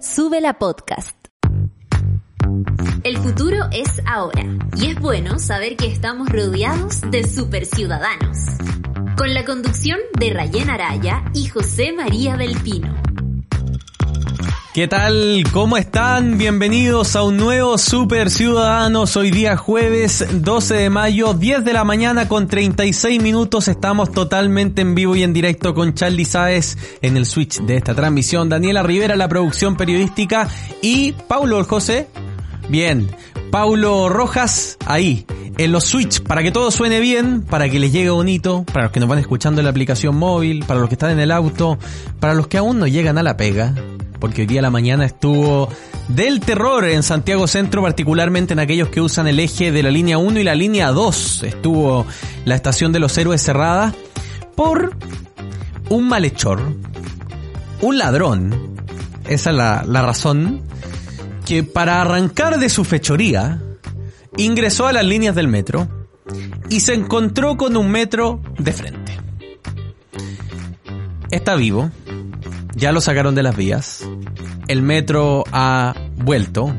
Sube la podcast. El futuro es ahora y es bueno saber que estamos rodeados de superciudadanos. Con la conducción de Rayen Araya y José María del Pino. ¿Qué tal? ¿Cómo están? Bienvenidos a un nuevo Super Ciudadanos. Hoy día jueves 12 de mayo, 10 de la mañana con 36 minutos. Estamos totalmente en vivo y en directo con Charlie Sáez en el switch de esta transmisión. Daniela Rivera, la producción periodística y Paulo José. Bien, Paulo Rojas ahí en los switch para que todo suene bien, para que les llegue bonito, para los que nos van escuchando en la aplicación móvil, para los que están en el auto, para los que aún no llegan a la pega porque hoy día la mañana estuvo del terror en Santiago Centro, particularmente en aquellos que usan el eje de la línea 1 y la línea 2. Estuvo la estación de los héroes cerrada por un malhechor, un ladrón, esa es la, la razón, que para arrancar de su fechoría ingresó a las líneas del metro y se encontró con un metro de frente. Está vivo, ya lo sacaron de las vías. El metro ha vuelto.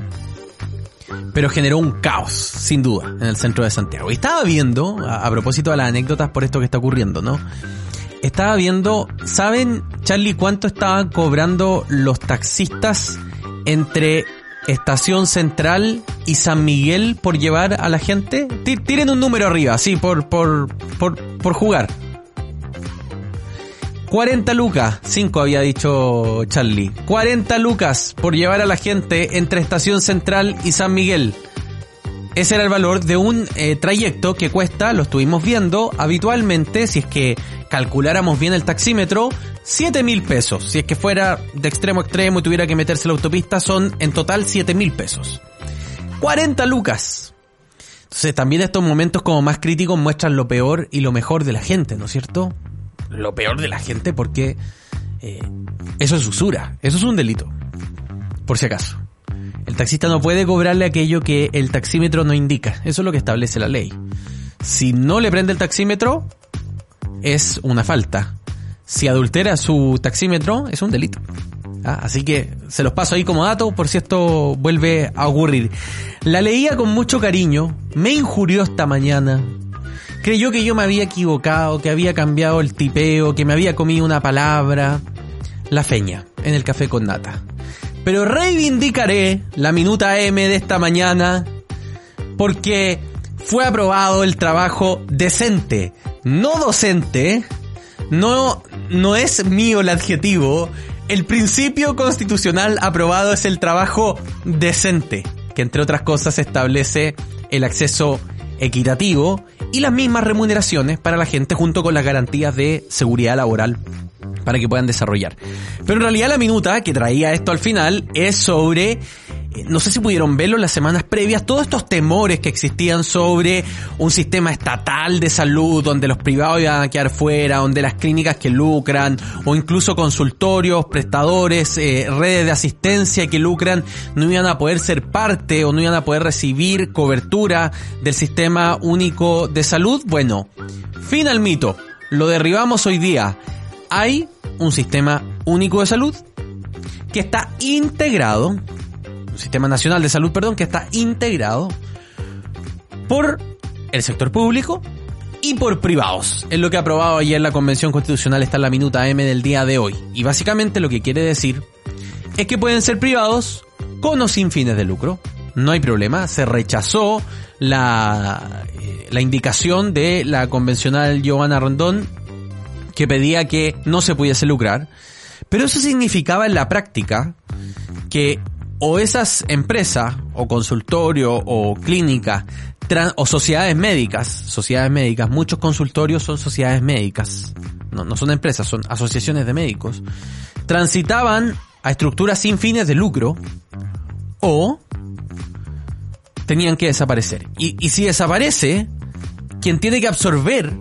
Pero generó un caos, sin duda, en el centro de Santiago. Y estaba viendo, a, propósito de las anécdotas por esto que está ocurriendo, ¿no? Estaba viendo, ¿saben, Charlie, cuánto estaban cobrando los taxistas entre Estación Central y San Miguel por llevar a la gente? Tiren un número arriba, sí, por, por, por, por jugar. 40 lucas, 5 había dicho Charlie. 40 lucas por llevar a la gente entre Estación Central y San Miguel. Ese era el valor de un eh, trayecto que cuesta, lo estuvimos viendo, habitualmente, si es que calculáramos bien el taxímetro, 7 mil pesos. Si es que fuera de extremo a extremo y tuviera que meterse la autopista, son en total 7 mil pesos. 40 lucas. Entonces también estos momentos como más críticos muestran lo peor y lo mejor de la gente, ¿no es cierto? Lo peor de la gente porque eh, eso es usura, eso es un delito, por si acaso. El taxista no puede cobrarle aquello que el taxímetro no indica, eso es lo que establece la ley. Si no le prende el taxímetro, es una falta. Si adultera su taxímetro, es un delito. Ah, así que se los paso ahí como dato por si esto vuelve a ocurrir. La leía con mucho cariño, me injurió esta mañana, creyó que yo me había equivocado, que había cambiado el tipeo, que me había comido una palabra. La feña, en el café con nata. Pero reivindicaré la minuta M de esta mañana porque fue aprobado el trabajo decente, no docente, no, no es mío el adjetivo, el principio constitucional aprobado es el trabajo decente, que entre otras cosas establece el acceso equitativo y las mismas remuneraciones para la gente junto con las garantías de seguridad laboral para que puedan desarrollar. Pero en realidad la minuta que traía esto al final es sobre eh, no sé si pudieron verlo en las semanas previas, todos estos temores que existían sobre un sistema estatal de salud donde los privados iban a quedar fuera, donde las clínicas que lucran o incluso consultorios, prestadores, eh, redes de asistencia que lucran no iban a poder ser parte o no iban a poder recibir cobertura del sistema único de salud. Bueno, fin al mito, lo derribamos hoy día. Hay un sistema único de salud que está integrado Sistema Nacional de Salud, perdón, que está integrado por el sector público y por privados. Es lo que ha aprobado ayer la Convención Constitucional, está en la minuta M del día de hoy. Y básicamente lo que quiere decir es que pueden ser privados con o sin fines de lucro. No hay problema, se rechazó la, eh, la indicación de la convencional Giovanna Rondón que pedía que no se pudiese lucrar. Pero eso significaba en la práctica que o esas empresas, o consultorio, o clínica, o sociedades médicas, sociedades médicas, muchos consultorios son sociedades médicas, no, no son empresas, son asociaciones de médicos, transitaban a estructuras sin fines de lucro, o tenían que desaparecer. Y, y si desaparece, quien tiene que absorber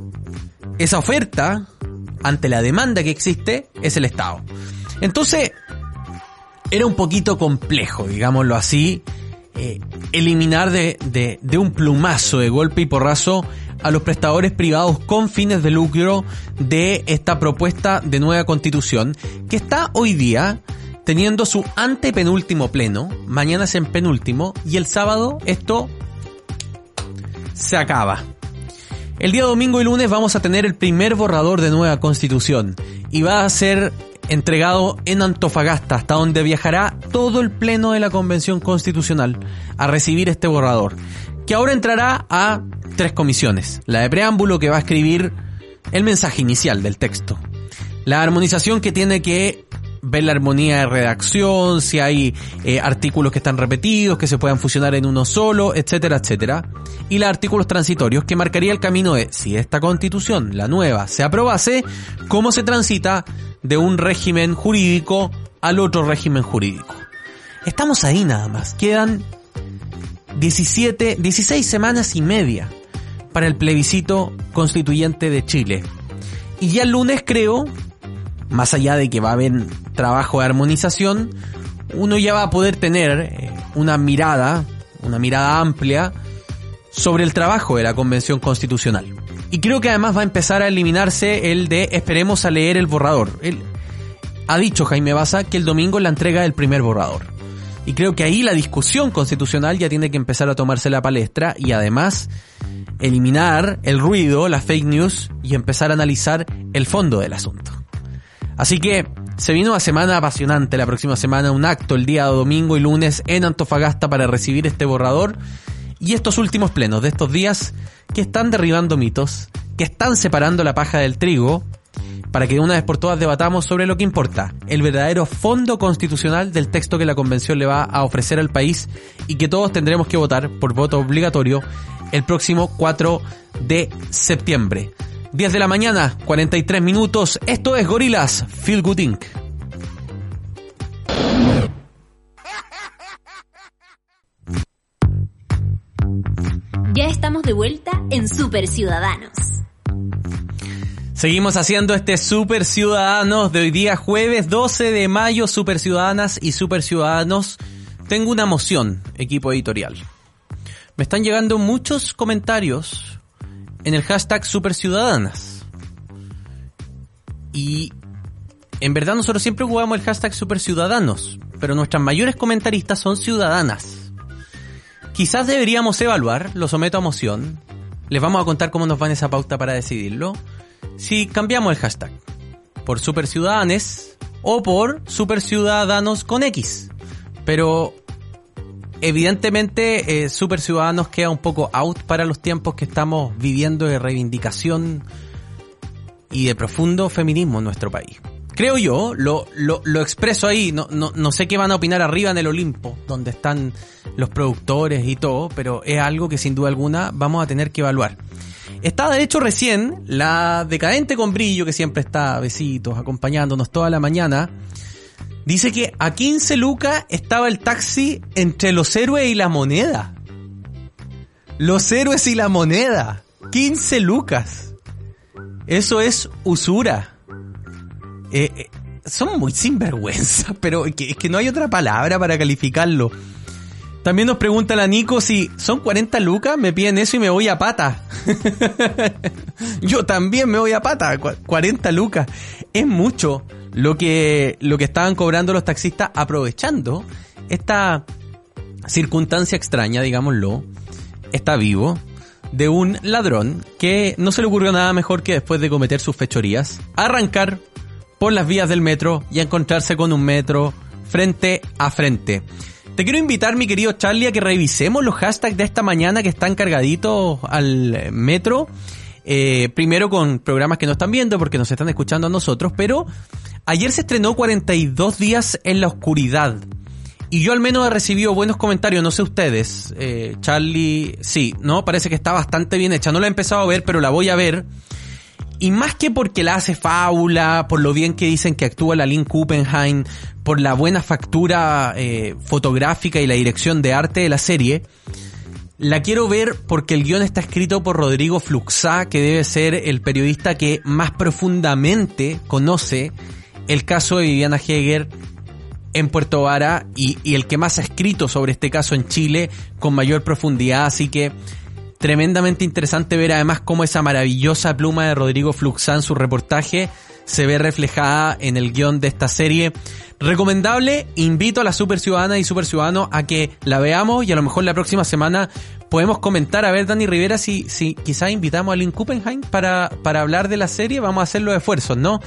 esa oferta ante la demanda que existe es el Estado. Entonces, era un poquito complejo, digámoslo así, eh, eliminar de, de, de, un plumazo de golpe y porrazo a los prestadores privados con fines de lucro de esta propuesta de nueva constitución que está hoy día teniendo su antepenúltimo pleno, mañana es en penúltimo, y el sábado esto se acaba. El día domingo y lunes vamos a tener el primer borrador de nueva constitución y va a ser entregado en Antofagasta, hasta donde viajará todo el pleno de la Convención Constitucional a recibir este borrador, que ahora entrará a tres comisiones. La de preámbulo que va a escribir el mensaje inicial del texto. La armonización que tiene que ver la armonía de redacción, si hay eh, artículos que están repetidos, que se puedan fusionar en uno solo, etcétera, etcétera. Y los artículos transitorios que marcaría el camino de si esta constitución, la nueva, se aprobase, cómo se transita de un régimen jurídico al otro régimen jurídico. Estamos ahí nada más. Quedan 17, 16 semanas y media para el plebiscito constituyente de Chile. Y ya el lunes creo más allá de que va a haber trabajo de armonización, uno ya va a poder tener eh, una mirada, una mirada amplia sobre el trabajo de la Convención Constitucional. Y creo que además va a empezar a eliminarse el de esperemos a leer el borrador. Él, ha dicho Jaime Baza que el domingo la entrega del primer borrador. Y creo que ahí la discusión constitucional ya tiene que empezar a tomarse la palestra y además eliminar el ruido, la fake news y empezar a analizar el fondo del asunto. Así que se vino una semana apasionante la próxima semana, un acto el día domingo y lunes en Antofagasta para recibir este borrador y estos últimos plenos de estos días que están derribando mitos, que están separando la paja del trigo, para que de una vez por todas debatamos sobre lo que importa, el verdadero fondo constitucional del texto que la convención le va a ofrecer al país y que todos tendremos que votar por voto obligatorio el próximo 4 de septiembre. 10 de la mañana, 43 minutos. Esto es Gorilas Feel Good Inc. Ya estamos de vuelta en Super Ciudadanos. Seguimos haciendo este Super Ciudadanos de hoy día jueves 12 de mayo, Super Ciudadanas y Super Ciudadanos. Tengo una moción, equipo editorial. Me están llegando muchos comentarios en el hashtag Superciudadanas. Y en verdad nosotros siempre jugamos el hashtag Superciudadanos, pero nuestras mayores comentaristas son ciudadanas. Quizás deberíamos evaluar, lo someto a moción, les vamos a contar cómo nos va esa pauta para decidirlo, si cambiamos el hashtag por Superciudadanes o por Superciudadanos con X. Pero evidentemente, eh, Super Ciudadanos queda un poco out para los tiempos que estamos viviendo de reivindicación y de profundo feminismo en nuestro país. Creo yo, lo, lo, lo expreso ahí, no, no, no sé qué van a opinar arriba en el Olimpo, donde están los productores y todo, pero es algo que sin duda alguna vamos a tener que evaluar. Está de hecho recién la decadente con brillo que siempre está besitos acompañándonos toda la mañana Dice que a 15 lucas estaba el taxi entre los héroes y la moneda. Los héroes y la moneda. 15 lucas. Eso es usura. Eh, eh, son muy sinvergüenza, pero es que, no hay otra palabra para calificarlo. También nos pregunta la Nico si son 40 lucas, me piden eso y me voy a pata. Yo también me voy a pata, 40 lucas. Es mucho lo que, lo que estaban cobrando los taxistas aprovechando esta circunstancia extraña, digámoslo, está vivo, de un ladrón que no se le ocurrió nada mejor que después de cometer sus fechorías, arrancar por las vías del metro y encontrarse con un metro frente a frente. Te quiero invitar, mi querido Charlie, a que revisemos los hashtags de esta mañana que están cargaditos al metro. Eh, primero con programas que no están viendo porque nos están escuchando a nosotros, pero Ayer se estrenó 42 días en la oscuridad. Y yo al menos he recibido buenos comentarios, no sé ustedes. Eh, Charlie, sí, ¿no? Parece que está bastante bien hecha. No la he empezado a ver, pero la voy a ver. Y más que porque la hace fábula, por lo bien que dicen que actúa la Lynn Kuppenheim, por la buena factura eh, fotográfica y la dirección de arte de la serie, la quiero ver porque el guion está escrito por Rodrigo Fluxá, que debe ser el periodista que más profundamente conoce el caso de Viviana Heger en Puerto Vara y, el que más ha escrito sobre este caso en Chile con mayor profundidad, así que tremendamente interesante ver además cómo esa maravillosa pluma de Rodrigo Fluxán, su reportaje, se ve reflejada en el guion de esta serie. Recomendable, invito a la super ciudadana y super ciudadano a que la veamos y a lo mejor la próxima semana podemos comentar, a ver Dani Rivera, si, si quizás invitamos a Lynn Kuppenheim para, para hablar de la serie, vamos a hacer los esfuerzos, ¿no?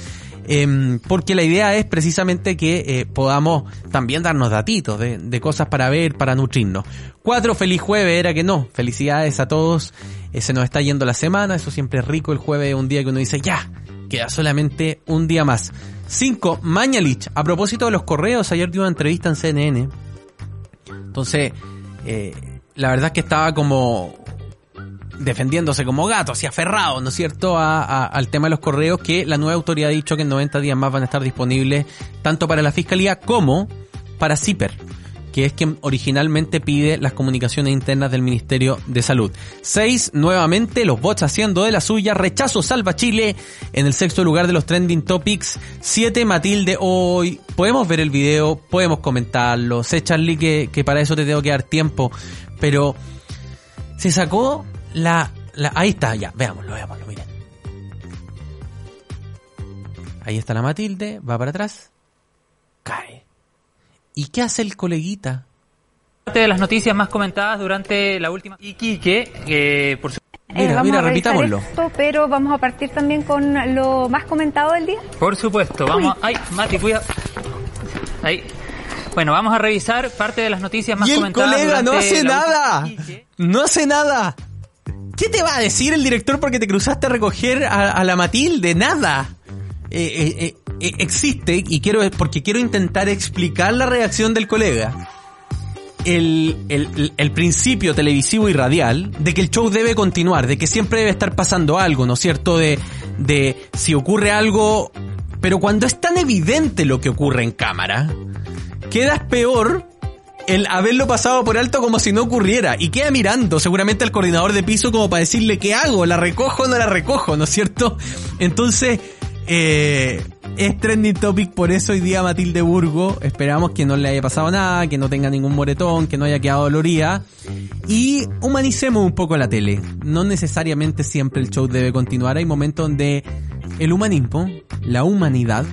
Em, porque la idea es precisamente que eh, podamos también darnos datitos de, de, cosas para ver, para nutrirnos. Cuatro, feliz jueves, era que no. Felicidades a todos. Eh, se nos está yendo la semana, eso siempre es rico. El jueves es un día que uno dice, ya, queda solamente un día más. Cinco, Mañalich. A propósito de los correos, ayer dio una entrevista en CNN. Entonces, eh, la verdad es que estaba como defendiéndose como gato, así aferrado, ¿no es cierto?, a, al tema de los correos, que la nueva autoridad ha dicho que en 90 días más van a estar disponibles tanto para la Fiscalía como para CIPER, que es quien originalmente pide las comunicaciones internas del Ministerio de Salud. Seis, nuevamente, los bots haciendo de la suya, rechazo salva Chile en el sexto lugar de los trending topics. Siete, Matilde, hoy, podemos ver el video, podemos comentarlo, sé Charlie que, que para eso te tengo que dar tiempo, pero se sacó la, la, ahí está, ya, veámoslo, veámoslo, miren. Ahí está la Matilde, va para atrás, cae. ¿Y qué hace el coleguita? Parte de las noticias más comentadas durante la última Iquique, que por su... Mira, vamos mira, a repitámoslo. esto, pero vamos a partir también con lo más comentado del día. Por supuesto, vamos. Ay, Mati, cuida. Ahí. Bueno, vamos a revisar parte de las noticias más Y el comentadas. colega no hace nada. No hace nada. ¿Qué te va a decir el director porque te cruzaste a recoger a, a la Matilde? Nada. Eh, eh, eh, existe, y quiero, porque quiero intentar explicar la reacción del colega. El, el, el- el principio televisivo y radial de que el show debe continuar, de que siempre debe estar pasando algo, ¿no es cierto? De, de si ocurre algo, pero cuando es tan evidente lo que ocurre en cámara, quedas peor el haberlo pasado por alto como si no ocurriera y queda mirando seguramente al coordinador de piso como para decirle qué hago, la recojo o no la recojo, ¿no es cierto? Entonces, eh, es trending topic por eso hoy día Matilde Burgo, esperamos que no le haya pasado nada, que no tenga ningún moretón, que no haya quedado dolorida y humanicemos un poco la tele. No necesariamente siempre el show debe continuar, hay momentos donde el humanismo, la humanidad,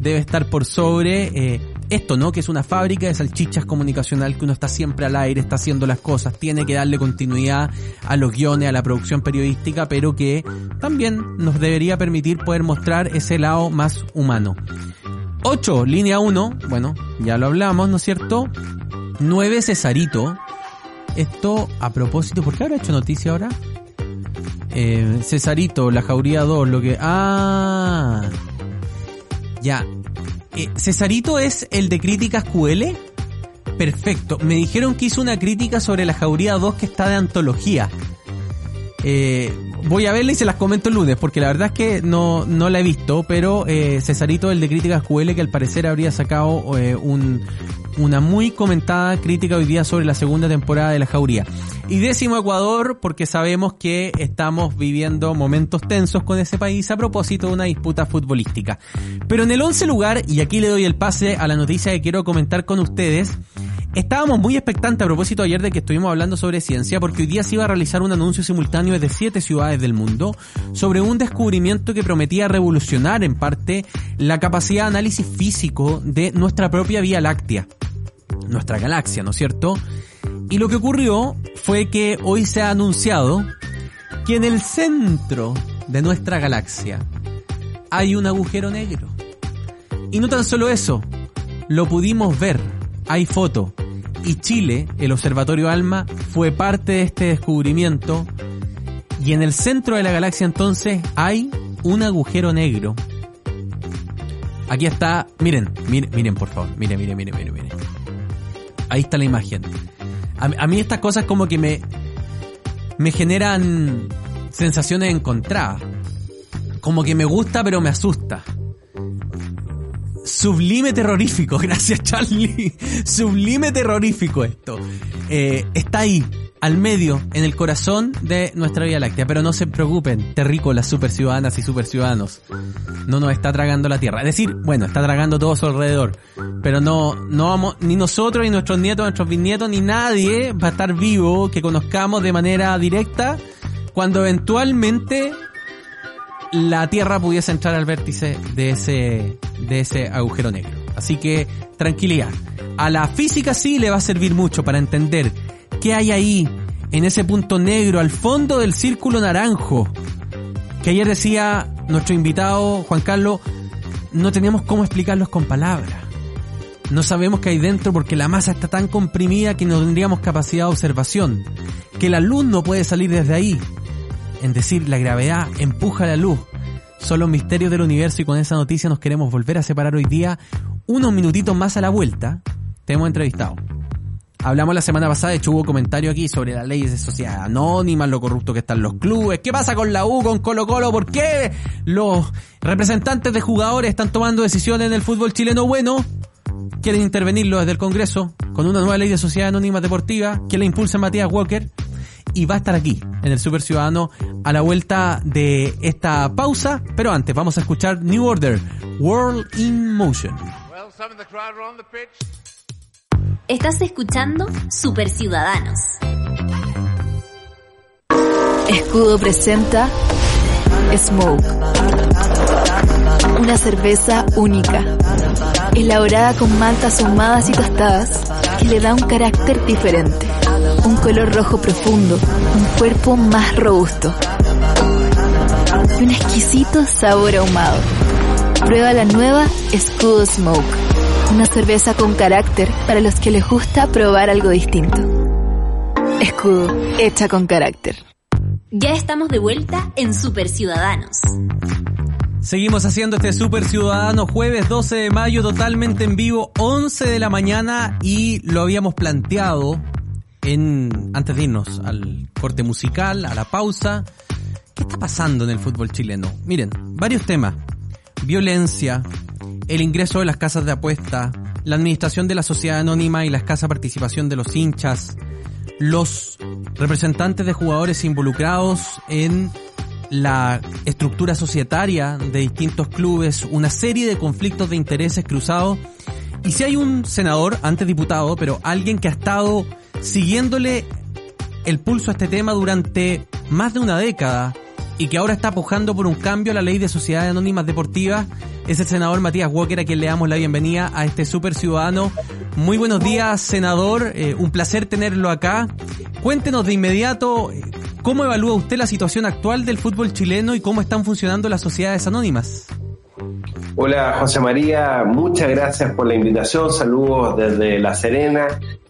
debe estar por sobre eh, esto, ¿no? Que es una fábrica de salchichas comunicacional que uno está siempre al aire, está haciendo las cosas, tiene que darle continuidad a los guiones, a la producción periodística, pero que también nos debería permitir poder mostrar ese lado más humano. 8, línea 1, bueno, ya lo hablamos, ¿no es cierto? 9, Cesarito. Esto a propósito, ¿por qué habrá hecho noticia ahora? Eh, Cesarito, la jauría 2, lo que... Ah, ya. Eh, Cesarito es el de críticas QL. Perfecto. Me dijeron que hizo una crítica sobre la Jauría 2 que está de antología. Eh, voy a verla y se las comento el lunes, porque la verdad es que no, no la he visto, pero eh, Cesarito, el de críticas QL, que al parecer habría sacado eh, un, una muy comentada crítica hoy día sobre la segunda temporada de La Jauría. Y décimo Ecuador, porque sabemos que estamos viviendo momentos tensos con ese país a propósito de una disputa futbolística. Pero en el once lugar, y aquí le doy el pase a la noticia que quiero comentar con ustedes, Estábamos muy expectantes a propósito ayer de que estuvimos hablando sobre ciencia porque hoy día se iba a realizar un anuncio simultáneo desde siete ciudades del mundo sobre un descubrimiento que prometía revolucionar en parte la capacidad de análisis físico de nuestra propia Vía Láctea, nuestra galaxia, ¿no es cierto? Y lo que ocurrió fue que hoy se ha anunciado que en el centro de nuestra galaxia hay un agujero negro. Y no tan solo eso, lo pudimos ver, hay foto. Y Chile, el Observatorio ALMA, fue parte de este descubrimiento. Y en el centro de la galaxia entonces hay un agujero negro. Aquí está, miren, miren, miren por favor, miren, miren, miren, miren, miren. Ahí está la imagen. A, mí estas cosas como que me, me generan sensaciones encontradas. Como que me gusta pero me asusta. Sublime terrorífico, gracias Charlie. Sublime terrorífico esto. Eh, está ahí, al medio, en el corazón de nuestra Vía Láctea. Pero no se preocupen, terrícolas, super ciudadanas y super ciudadanos. No nos está tragando la Tierra. Es decir, bueno, está tragando todo a su alrededor. Pero no, no vamos, ni nosotros, ni nuestros nietos, nuestros bisnietos, ni nadie va a estar vivo que conozcamos de manera directa cuando eventualmente la Tierra pudiese entrar al vértice de ese, de ese agujero negro. Así que tranquilidad. A la física sí le va a servir mucho para entender qué hay ahí, en ese punto negro, al fondo del círculo naranjo. Que ayer decía nuestro invitado Juan Carlos, no teníamos cómo explicarlos con palabras. No sabemos qué hay dentro porque la masa está tan comprimida que no tendríamos capacidad de observación. Que la luz no puede salir desde ahí. En decir, la gravedad empuja la luz. Son los misterios del universo y con esa noticia nos queremos volver a separar hoy día unos minutitos más a la vuelta. Te hemos entrevistado. Hablamos la semana pasada, de hecho hubo comentario aquí sobre las leyes de sociedad anónimas, lo corrupto que están los clubes, qué pasa con la U, con Colo Colo, por qué los representantes de jugadores están tomando decisiones en el fútbol chileno bueno, quieren intervenirlo desde el Congreso con una nueva ley de sociedad anónima deportiva que la impulsa Matías Walker y va a estar aquí en el Super Ciudadano a la vuelta de esta pausa, pero antes vamos a escuchar New Order, World in Motion. Estás escuchando Super Ciudadanos. Escudo presenta Smoke. Una cerveza única, elaborada con maltas ahumadas y tostadas, que le da un carácter diferente, un color rojo profundo, un cuerpo más robusto y un exquisito sabor ahumado. Prueba la nueva Escudo Smoke una cerveza con carácter para los que les gusta probar algo distinto. Escudo, hecha con carácter. Ya estamos de vuelta en Super Ciudadanos. Seguimos haciendo este Super Ciudadano jueves 12 de mayo totalmente en vivo, 11 de la mañana y lo habíamos planteado en antes de irnos al corte musical, a la pausa. ¿Qué está pasando en el fútbol chileno? Miren, varios temas. Violencia, el ingreso de las casas de apuesta, la administración de la sociedad anónima y la escasa participación de los hinchas, los representantes de jugadores involucrados en la estructura societaria de distintos clubes, una serie de conflictos de intereses cruzados. Y si hay un senador, antes diputado, pero alguien que ha estado siguiéndole el pulso a este tema durante más de una década y que ahora está pujando por un cambio a la ley de sociedades anónimas deportivas, es el senador Matías Walker a quien le damos la bienvenida a este super ciudadano. Muy buenos días, senador. Eh, un placer tenerlo acá. Cuéntenos de inmediato eh, cómo evalúa usted la situación actual del fútbol chileno y cómo están funcionando las sociedades anónimas. Hola José María, muchas gracias por la invitación. Saludos desde La Serena,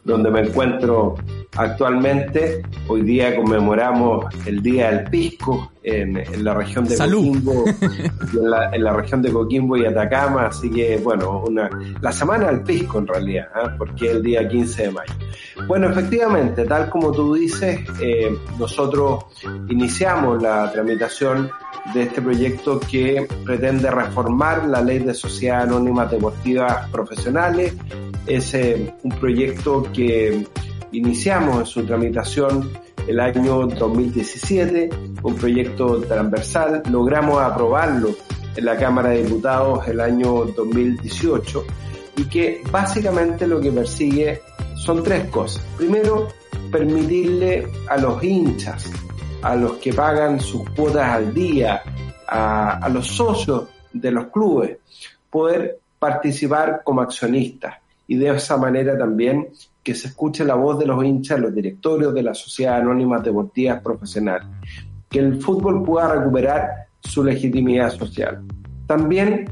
donde me encuentro actualmente. Hoy día conmemoramos el Día del Pisco en, la región de Coquimbo, en la, región de Coquimbo y Atacama, así que bueno, una, la semana del Pisco en realidad, ¿eh? porque es el día 15 de mayo. Bueno, efectivamente, tal como tú dices, eh, nosotros iniciamos la tramitación de este proyecto que pretende reformar la ley de sociedades anónimas deportivas profesionales. Es eh, un proyecto que iniciamos en su tramitación el año 2017, un proyecto transversal, logramos aprobarlo en la Cámara de Diputados el año 2018 y que básicamente lo que persigue son tres cosas. Primero, permitirle a los hinchas, a los que pagan sus cuotas al día, a, los socios de los clubes, poder participar como accionistas y de esa manera también que se escuche la voz de los hinchas, los directorios de la Sociedad Anónima Deportivas Profesionales, que el fútbol pueda recuperar su legitimidad social. También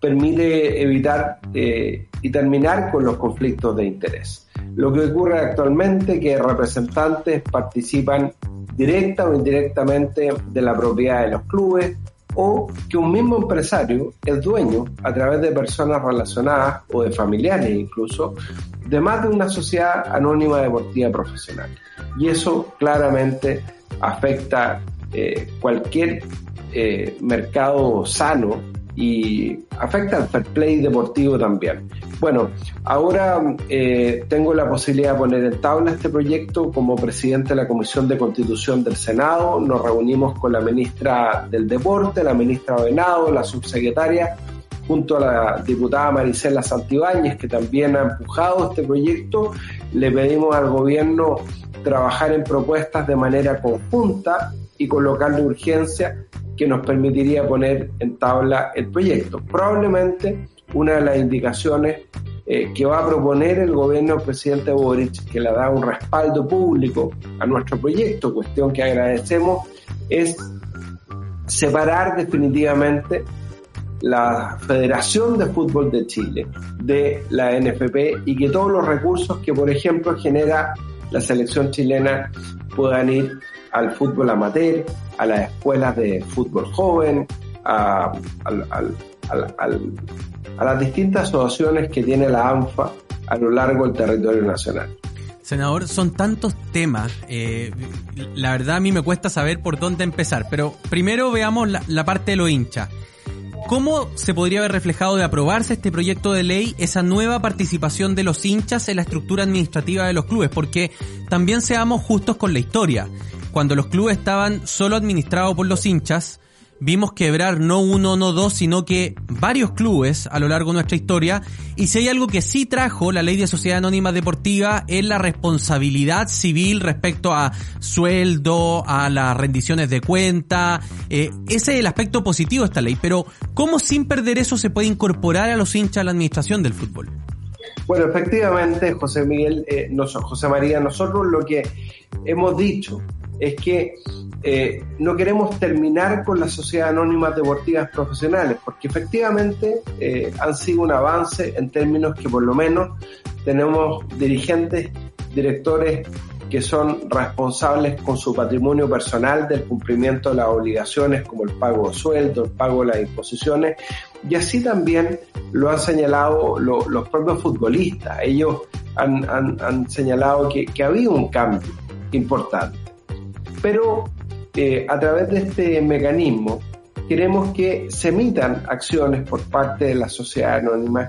permite evitar eh, y terminar con los conflictos de interés. Lo que ocurre actualmente es que representantes participan directa o indirectamente de la propiedad de los clubes, o que un mismo empresario es dueño, a través de personas relacionadas o de familiares incluso, de más de una sociedad anónima deportiva profesional. Y eso claramente afecta eh, cualquier eh, mercado sano y afecta al fair play deportivo también. Bueno, ahora eh, tengo la posibilidad de poner en tabla este proyecto como presidente de la Comisión de Constitución del Senado. Nos reunimos con la ministra del Deporte, la ministra Venado, la subsecretaria, junto a la diputada Marisela Santibáñez, que también ha empujado este proyecto. Le pedimos al gobierno trabajar en propuestas de manera conjunta y colocarle urgencia que nos permitiría poner en tabla el proyecto. Probablemente una de las indicaciones eh, que va a proponer el gobierno del presidente Boric, que le da un respaldo público a nuestro proyecto, cuestión que agradecemos, es separar definitivamente la Federación de Fútbol de Chile de la NFP y que todos los recursos que, por ejemplo, genera la selección chilena puedan ir al fútbol amateur, a las escuelas de fútbol joven, a, las distintas asociaciones que tiene la ANFA a lo largo del territorio nacional. Senador, son tantos temas, eh, la verdad a mí me cuesta saber por dónde empezar, pero primero veamos la parte de los hinchas. ¿Cómo se podría haber reflejado de aprobarse este proyecto de ley esa nueva participación de los hinchas en la estructura administrativa de los clubes? Porque también seamos justos con la historia. Cuando los clubes estaban solo administrados por los hinchas, vimos quebrar no uno, no dos, sino que varios clubes a lo largo de nuestra historia. Y si hay algo que sí trajo la ley de sociedad anónima deportiva es la responsabilidad civil respecto a sueldo, a las rendiciones de cuenta. Eh, ese es el aspecto positivo de esta ley. Pero ¿cómo sin perder eso se puede incorporar a los hinchas a la administración del fútbol? Bueno, efectivamente, José Miguel, eh, José María, nosotros lo que hemos dicho es que eh, no queremos terminar con la sociedad anónimas deportivas profesionales, porque efectivamente eh, han sido un avance en términos que por lo menos tenemos dirigentes, directores que son responsables con su patrimonio personal del cumplimiento de las obligaciones como el pago de sueldo, el pago de las imposiciones, y así también lo han señalado los propios futbolistas. Ellos han, señalado que, que había un cambio importante. Pero eh, a través de este mecanismo queremos que se emitan acciones por parte de la sociedad anónima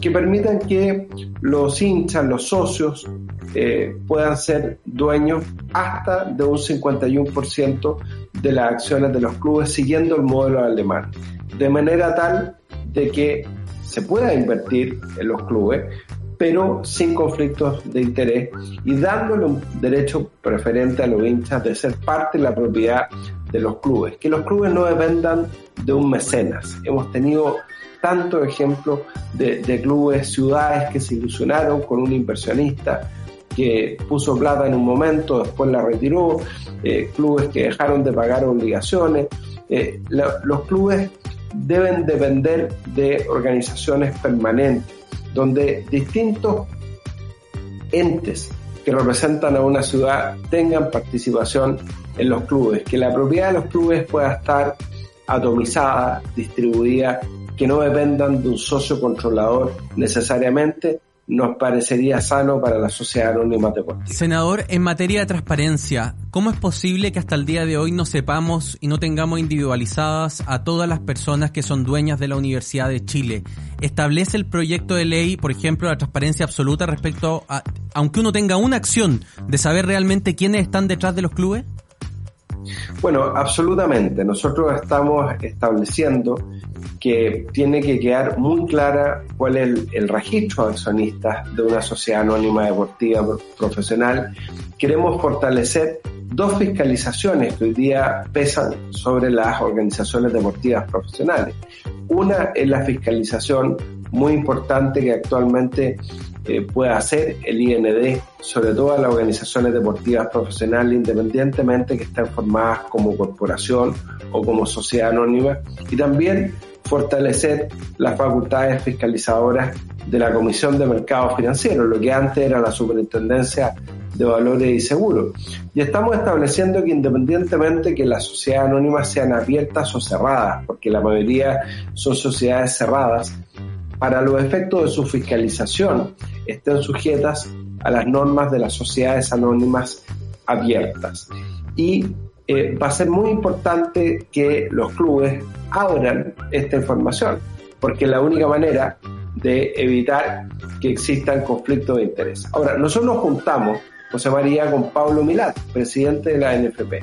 que permitan que los hinchas, los socios, eh, puedan ser dueños hasta de un 51% de las acciones de los clubes siguiendo el modelo alemán, de manera tal de que se pueda invertir en los clubes, pero sin conflictos de interés y dándole un derecho preferente a los hinchas de ser parte de la propiedad de los clubes, que los clubes no dependan de un mecenas. Hemos tenido tantos ejemplos de, clubes, ciudades que se ilusionaron con un inversionista que puso plata en un momento, después la retiró, eh, clubes que dejaron de pagar obligaciones. Eh, los clubes deben depender de organizaciones permanentes donde distintos entes que representan a una ciudad tengan participación en los clubes, que la propiedad de los clubes pueda estar atomizada, distribuida, que no dependan de un socio controlador necesariamente, nos parecería sano para la sociedad anónima deportiva. Senador, en materia de transparencia, ¿cómo es posible que hasta el día de hoy no sepamos y no tengamos individualizadas a todas las personas que son dueñas de la Universidad de Chile? ¿Establece el proyecto de ley, por ejemplo, la transparencia absoluta respecto a, aunque uno tenga una acción, de saber realmente quiénes están detrás de los clubes? Bueno, absolutamente. Nosotros estamos estableciendo que tiene que quedar muy clara cuál es el, registro de accionistas de una sociedad anónima deportiva profesional. Queremos fortalecer dos fiscalizaciones que hoy día pesan sobre las organizaciones deportivas profesionales. Una es la fiscalización muy importante que actualmente eh, puede hacer el IND sobre todas las organizaciones deportivas profesionales independientemente que estén formadas como corporación o como sociedad anónima y también fortalecer las facultades fiscalizadoras de la Comisión de Mercados Financieros, lo que antes era la Superintendencia de Valores y Seguros. Y estamos estableciendo que independientemente que las sociedades anónimas sean abiertas o cerradas, porque la mayoría son sociedades cerradas, para los efectos de su fiscalización estén sujetas a las normas de las sociedades anónimas abiertas. Y eh, va a ser muy importante que los clubes abran esta información, porque es la única manera de evitar que existan conflictos de interés. Ahora, nosotros nos juntamos, José María, con Pablo Milat, presidente de la NFP,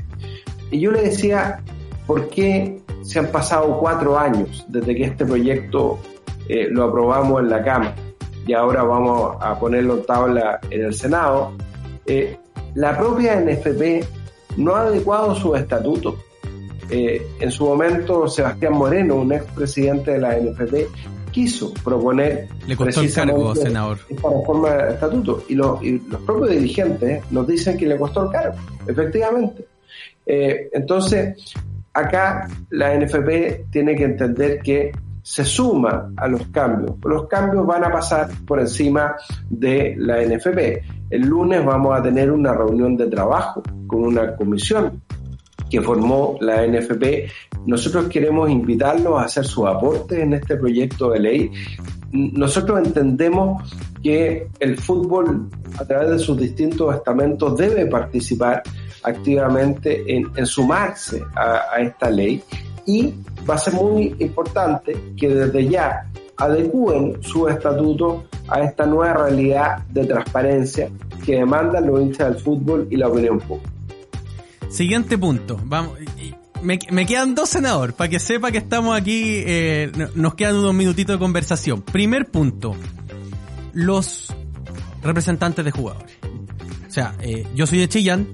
y yo le decía, ¿por qué se han pasado cuatro años desde que este proyecto eh, lo aprobamos en la Cámara y ahora vamos a ponerlo en tabla en el Senado? Eh, la propia NFP no ha adecuado su estatuto. eh, en su momento Sebastián Moreno, un expresidente de la NFP, quiso proponer Le costó el cargo, senador. esta reforma de estatuto y, los y los propios dirigentes nos dicen que le costó el cargo, efectivamente. Eh, entonces, acá la NFP tiene que entender que se suma a los cambios. Los cambios van a pasar por encima de la NFP. El lunes vamos a tener una reunión de trabajo con una comisión que formó la NFP. Nosotros queremos invitarlos a hacer su aporte en este proyecto de ley. Nosotros entendemos que el fútbol, a través de sus distintos estamentos, debe participar activamente en, sumarse a esta ley y va a ser muy importante que desde ya adecúen su estatuto a esta nueva realidad de transparencia que demandan los hinchas del fútbol y la opinión pública. Siguiente punto. Vamos. Me, quedan dos senadores para que sepa que estamos aquí. eh, no- nos quedan unos minutitos de conversación. Primer punto. Los representantes de jugadores. O sea, eh, yo soy de Chillán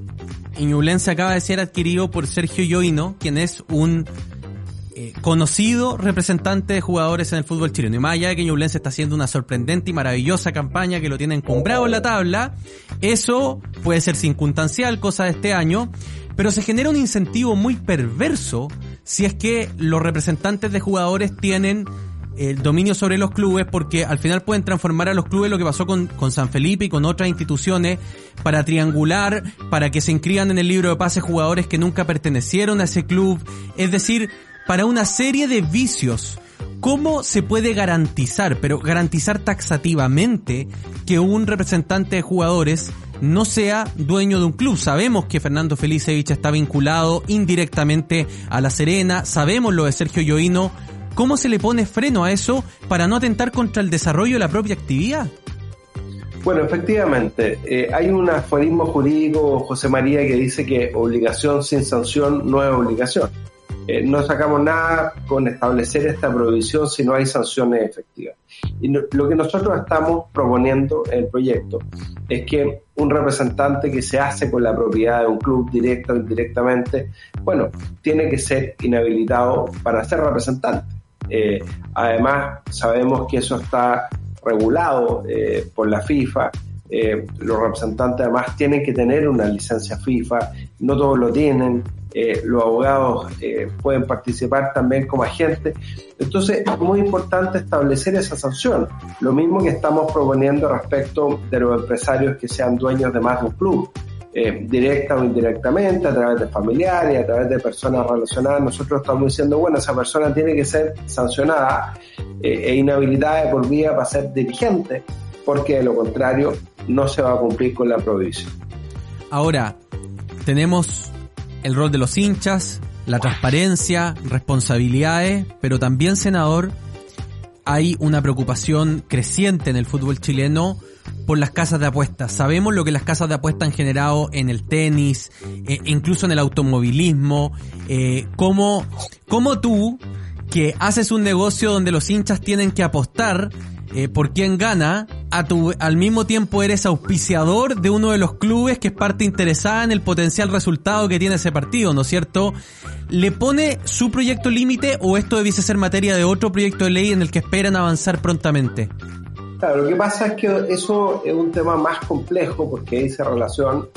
y Ñublense acaba de ser adquirido por Sergio Yoino, quien es un eh, conocido representante de jugadores en el fútbol chileno. Y más allá de que Ñublense está haciendo una sorprendente y maravillosa campaña que lo tiene encumbrado en la tabla, eso puede ser circunstancial, cosa de este año, pero se genera un incentivo muy perverso si es que los representantes de jugadores tienen el dominio sobre los clubes porque al final pueden transformar a los clubes lo que pasó con, con San Felipe y con otras instituciones para triangular, para que se inscriban en el libro de pases jugadores que nunca pertenecieron a ese club, es decir, para una serie de vicios. ¿Cómo se puede garantizar, pero garantizar taxativamente, que un representante de jugadores no sea dueño de un club? Sabemos que Fernando Felicevich está vinculado indirectamente a La Serena, sabemos lo de Sergio Yoino. ¿Cómo se le pone freno a eso para no atentar contra el desarrollo de la propia actividad? Bueno, efectivamente, eh, hay un aforismo jurídico, José María, que dice que obligación sin sanción no es obligación. Eh, no sacamos nada con establecer esta prohibición si no hay sanciones efectivas. Y lo que nosotros estamos proponiendo en el proyecto es que un representante que se hace con la propiedad de un club directa o indirectamente, bueno, tiene que ser inhabilitado para ser representante. Eh, además, sabemos que eso está regulado eh, por la FIFA. Los representantes además tienen que tener una licencia FIFA, no todos lo tienen. Eh, los abogados eh, pueden participar también como agentes. Entonces es muy importante establecer esa sanción. Lo mismo que estamos proponiendo respecto de los empresarios que sean dueños de más de un club. Eh, directa o indirectamente, a través de familiares, a través de personas relacionadas, nosotros estamos diciendo, bueno, esa persona tiene que ser sancionada e inhabilitada por vida para ser dirigente, porque de lo contrario no se va a cumplir con la prohibición. Ahora, tenemos el rol de los hinchas, la transparencia, responsabilidades, pero también, senador, hay una preocupación creciente en el fútbol chileno por las casas de apuestas. Sabemos lo que las casas de apuestas han generado en el tenis, eh, incluso en el automovilismo. Eh, ¿cómo, ¿Cómo tú, que haces un negocio donde los hinchas tienen que apostar eh, por quién gana, a tu, al mismo tiempo eres auspiciador de uno de los clubes que es parte interesada en el potencial resultado que tiene ese partido, ¿no es cierto? ¿Le pone su proyecto límite o esto debiese ser materia de otro proyecto de ley en el que esperan avanzar prontamente? Claro, lo que pasa es que eso es un tema más complejo porque dice relación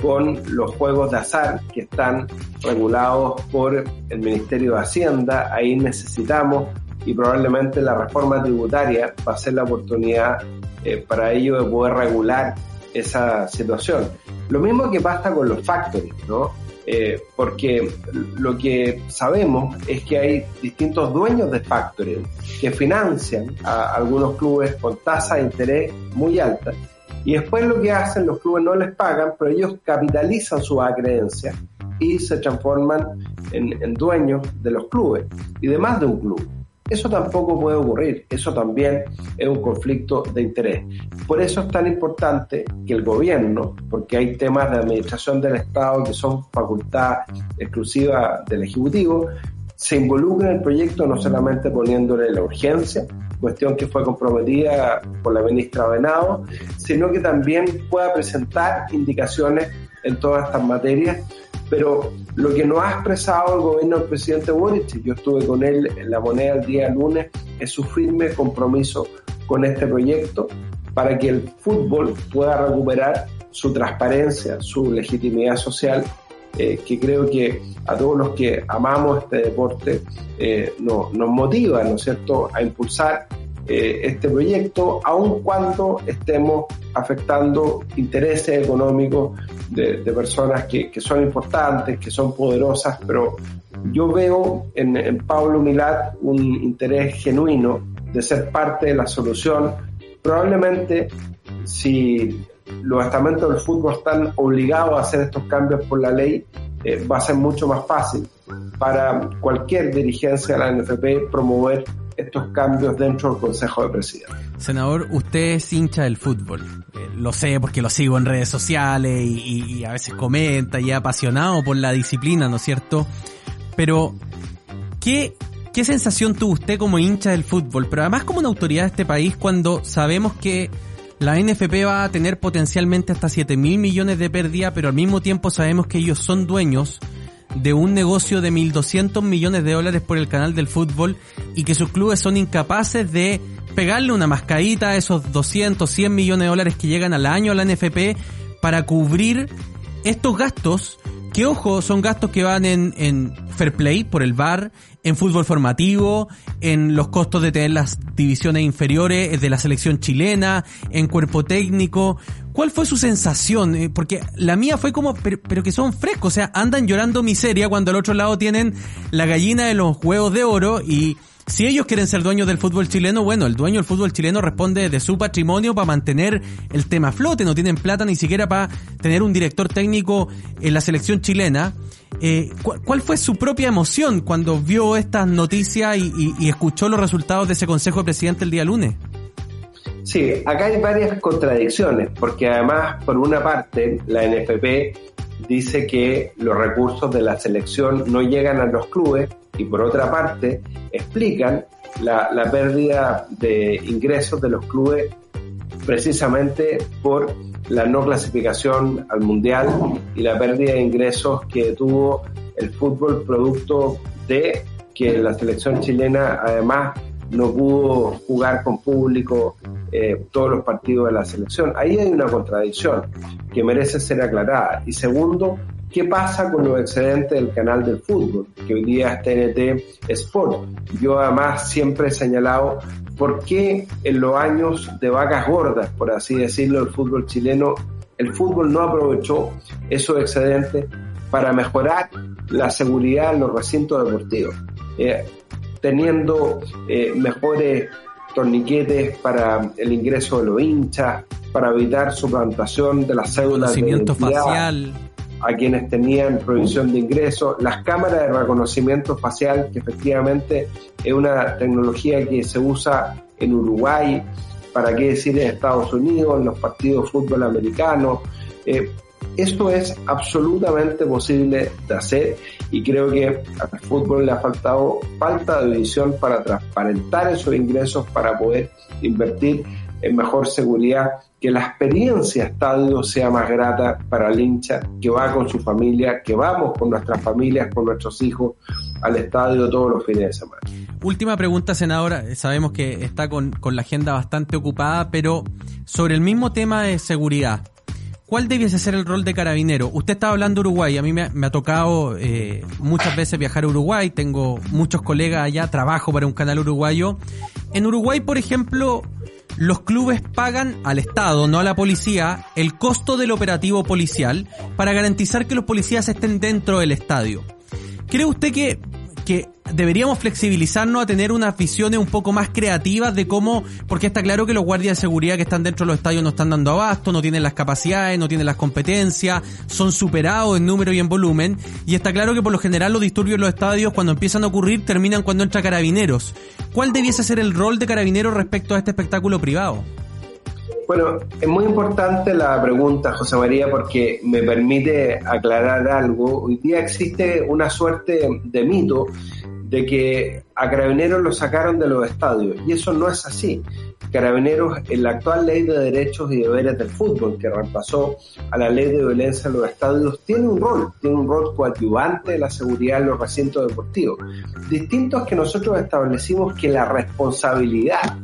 con los juegos de azar que están regulados por el Ministerio de Hacienda. Ahí necesitamos y probablemente la reforma tributaria va a ser la oportunidad eh, para ello de poder regular esa situación. Lo mismo que pasa con los factories, ¿no? Eh, porque lo que sabemos es que hay distintos dueños de factoring que financian a algunos clubes con tasas de interés muy altas y después lo que hacen los clubes no les pagan pero ellos capitalizan su creencia y se transforman en, en dueños de los clubes y de más de un club eso tampoco puede ocurrir, eso también es un conflicto de interés. Por eso es tan importante que el gobierno, porque hay temas de administración del Estado que son facultad exclusiva del Ejecutivo, se involucre en el proyecto no solamente poniéndole la urgencia, cuestión que fue comprometida por la ministra Venado, sino que también pueda presentar indicaciones en todas estas materias Pero lo que no ha expresado el gobierno del presidente Boric, yo estuve con él en la moneda el día lunes, es su firme compromiso con este proyecto para que el fútbol pueda recuperar su transparencia, su legitimidad social, eh, que creo que a todos los que amamos este deporte eh, nos motiva, ¿no es cierto?, a impulsar eh, este proyecto, aun cuando estemos afectando intereses económicos de, personas que, son importantes, que son poderosas, pero yo veo en, en Pablo Milat un interés genuino de ser parte de la solución. Probablemente si los estamentos del fútbol están obligados a hacer estos cambios por la ley, eh, va a ser mucho más fácil para cualquier dirigencia de la NFP promover estos cambios dentro del Consejo de Presidentes. Senador, usted es hincha del fútbol. Eh, lo sé porque lo sigo en redes sociales y, a veces comenta y es apasionado por la disciplina, ¿no es cierto? Pero, ¿qué, ¿qué sensación tuvo usted como hincha del fútbol? Pero además como una autoridad de este país cuando sabemos que la NFP va a tener potencialmente hasta 7 mil millones de pérdida, pero al mismo tiempo sabemos que ellos son dueños de un negocio de 1.200 millones de dólares por el canal del fútbol y que sus clubes son incapaces de pegarle una mascadita a esos 200, 100 millones de dólares que llegan al año a la NFP para cubrir estos gastos que ojo, son gastos que van en, en fair play por el bar, en fútbol formativo, en los costos de tener las divisiones inferiores de la selección chilena, en cuerpo técnico. ¿Cuál fue su sensación? Eh, porque la mía fue como, pero, que son frescos, o sea, andan llorando miseria cuando al otro lado tienen la gallina de los huevos de oro y si ellos quieren ser dueños del fútbol chileno, bueno, el dueño del fútbol chileno responde de su patrimonio para mantener el tema flote, no tienen plata ni siquiera para tener un director técnico en la selección chilena. Eh, ¿Cuál fue su propia emoción cuando vio estas noticias y escuchó los resultados de ese Consejo de Presidente el día lunes? Sí, acá hay varias contradicciones, porque además, por una parte, la NFP dice que los recursos de la selección no llegan a los clubes y por otra parte explican la, pérdida de ingresos de los clubes precisamente por la no clasificación al mundial y la pérdida de ingresos que tuvo el fútbol producto de que la selección chilena además no pudo jugar con público eh, todos los partidos de la selección. Ahí hay una contradicción que merece ser aclarada. Y segundo, ¿qué pasa con los excedentes del canal del fútbol, que hoy día es TNT Sport? Yo además siempre he señalado por qué en los años de vacas gordas, por así decirlo, el fútbol chileno, el fútbol no aprovechó esos excedentes para mejorar la seguridad en los recintos deportivos. Eh, teniendo eh, mejores torniquetes para el ingreso de los hinchas, para evitar suplantación de las cédulas de facial a quienes tenían prohibición de ingreso, las cámaras de reconocimiento facial, que efectivamente es una tecnología que se usa en Uruguay, para qué decir en Estados Unidos, en los partidos de fútbol americanos. Eh, esto es absolutamente posible de hacer y creo que al fútbol le ha faltado falta de visión para transparentar esos ingresos para poder invertir en mejor seguridad, que la experiencia estadio sea más grata para el hincha que va con su familia, que vamos con nuestras familias, con nuestros hijos al estadio todos los fines de semana. Última pregunta, senadora. Sabemos que está con, con la agenda bastante ocupada, pero sobre el mismo tema de seguridad. ¿Cuál debiese ser el rol de carabinero? Usted estaba hablando de Uruguay, a mí me, ha tocado eh, muchas veces viajar a Uruguay, tengo muchos colegas allá, trabajo para un canal uruguayo. En Uruguay, por ejemplo, los clubes pagan al Estado, no a la policía, el costo del operativo policial para garantizar que los policías estén dentro del estadio. ¿Cree usted que que deberíamos flexibilizarnos a tener unas visiones un poco más creativas de cómo, porque está claro que los guardias de seguridad que están dentro de los estadios no están dando abasto, no tienen las capacidades, no tienen las competencias, son superados en número y en volumen, y está claro que por lo general los disturbios en los estadios cuando empiezan a ocurrir terminan cuando entra carabineros. ¿Cuál debiese ser el rol de carabineros respecto a este espectáculo privado? Bueno, es muy importante la pregunta, José María, porque me permite aclarar algo. Hoy día existe una suerte de mito de que a Carabineros lo sacaron de los estadios, y eso no es así. Carabineros, en la actual ley de derechos y deberes del fútbol, que reemplazó a la ley de violencia en los estadios, tiene un rol, tiene un rol coadyuvante de la seguridad en los recintos deportivos. Distinto es que nosotros establecimos que la responsabilidad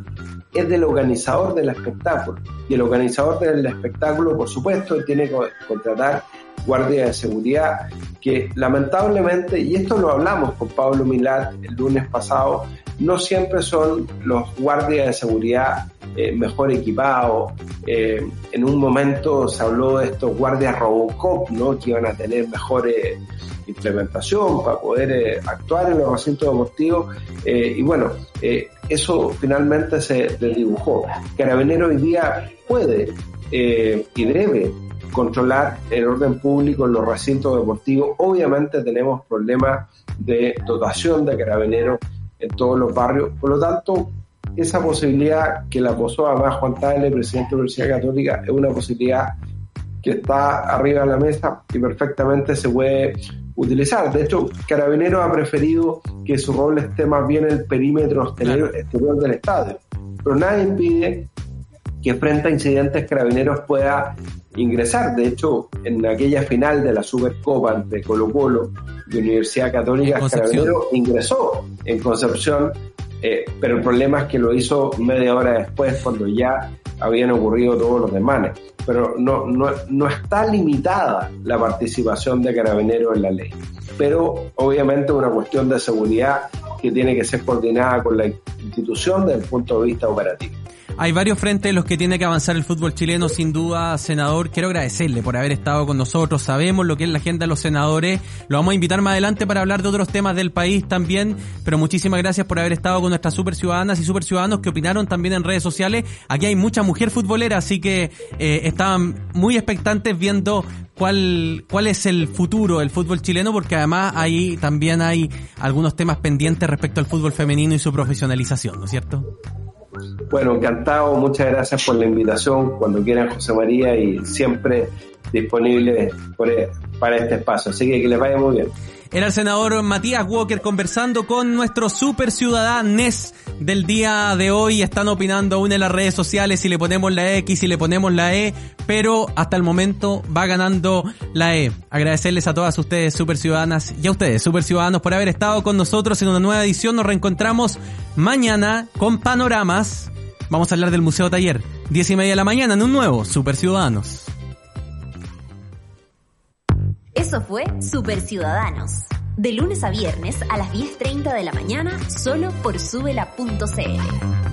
es del organizador del espectáculo. Y el organizador del espectáculo, por supuesto, tiene que contratar guardias de seguridad que lamentablemente, y esto lo hablamos con Pablo Milat el lunes pasado, no siempre son los guardias de seguridad eh, mejor equipados. Eh, en un momento se habló de estos guardias Robocop, ¿no? Que iban a tener mejores implementación para poder eh, actuar en los recintos deportivos. y bueno, eso finalmente se desdibujó. Carabinero hoy día puede y debe controlar el orden público en los recintos deportivos. Obviamente tenemos problemas de dotación de carabineros en todos los barrios. Por lo tanto, esa posibilidad que la posó además Juan Tagle, presidente de la Universidad Católica, es una posibilidad que está arriba de la mesa y perfectamente se puede utilizar. De hecho, Carabineros ha preferido que su rol esté más bien en el perímetro exterior, exterior del estadio. Pero nada impide que frente a incidentes Carabineros pueda ingresar. De hecho, en aquella final de la Supercopa entre Colo Colo y Universidad Católica, Carabineros ingresó en Concepción, eh, pero el problema es que lo hizo media hora después, cuando ya habían ocurrido todos los demás. Pero no, no, no está limitada la participación de Carabineros en la ley. Pero obviamente una cuestión de seguridad que tiene que ser coordinada con la institución desde el punto de vista operativo. Hay varios frentes en los que tiene que avanzar el fútbol chileno, sin duda, senador. Quiero agradecerle por haber estado con nosotros. Sabemos lo que es la agenda de los senadores. Lo vamos a invitar más adelante para hablar de otros temas del país también. Pero muchísimas gracias por haber estado con nuestras super ciudadanas y super ciudadanos que opinaron también en redes sociales. Aquí hay mucha mujer futbolera, así que eh, estaban muy expectantes viendo cuál, cuál es el futuro del fútbol chileno, porque además ahí también hay algunos temas pendientes respecto al fútbol femenino y su profesionalización, ¿no es cierto? Bueno, encantado, muchas gracias por la invitación, cuando quieran José María y siempre disponible para este espacio. Así que que les vaya muy bien. Era el senador Matías Walker conversando con nuestros super ciudadanes del día de hoy. Están opinando aún en las redes sociales si le ponemos la X, si le ponemos la E, pero hasta el momento va ganando la E. Agradecerles a todas ustedes, super ciudadanas, y a ustedes, super ciudadanos, por haber estado con nosotros en una nueva edición. Nos reencontramos mañana con panoramas. Vamos a hablar del Museo Taller, 10 y media de la mañana en un nuevo Super Ciudadanos. Eso fue Super Ciudadanos. De lunes a viernes a las 10.30 de la mañana, solo por subela.cl.